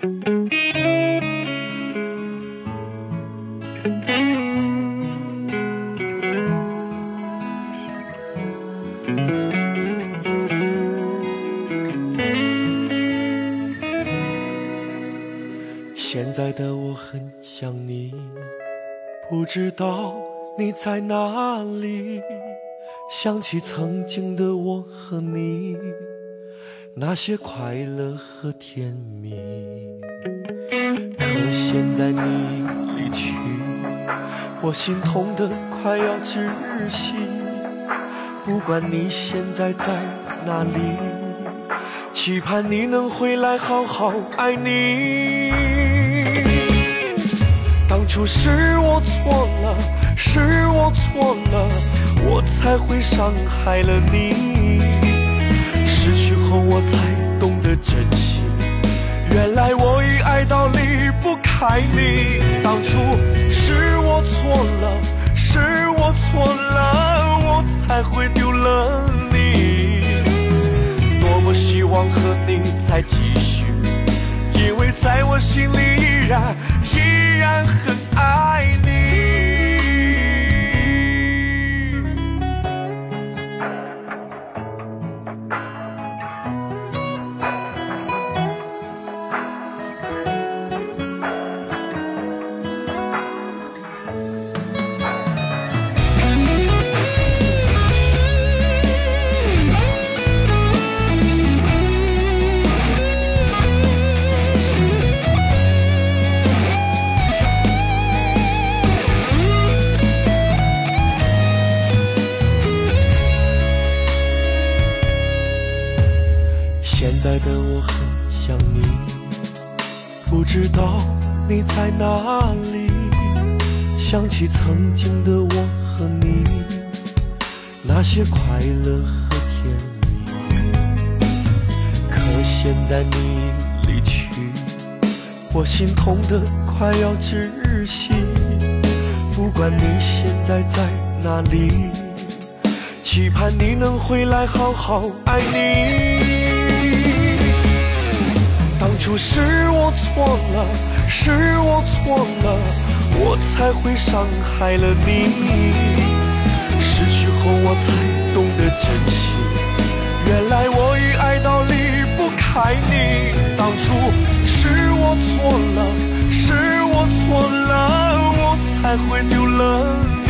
现在的我很想你，不知道你在哪里。想起曾经的我和你，那些快乐和甜蜜。可现在你离去，我心痛的快要窒息。不管你现在在哪里，期盼你能回来好好爱你。当初是我错了，是我错了，我才会伤害了你。后我才懂得珍惜，原来我已爱到离不开你。当初是我错了，是我错了，我才会丢了你。多么希望和你再继续，因为在我心里依然依然很在的我很想你，不知道你在哪里。想起曾经的我和你，那些快乐和甜蜜。可现在你离去，我心痛的快要窒息。不管你现在在哪里，期盼你能回来好好爱你。当初是我错了，是我错了，我才会伤害了你。失去后我才懂得珍惜，原来我已爱到离不开你。当初是我错了，是我错了，我才会丢了你。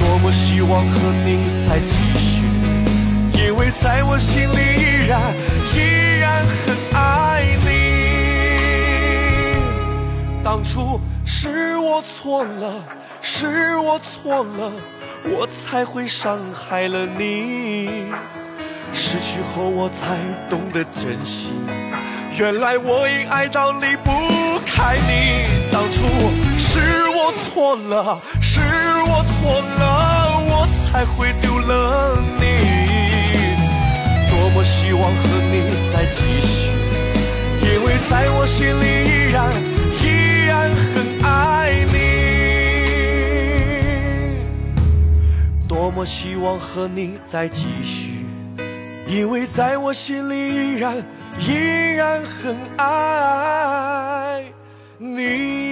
多么希望和你再继续，在我心里依然依然很爱你。当初是我错了，是我错了，我才会伤害了你。失去后我才懂得珍惜，原来我已爱到离不开你。当初是我错了，是我错了，我才会丢了你。多么希望和你再继续，因为在我心里依然依然很爱你。多么希望和你再继续，因为在我心里依然依然很爱你。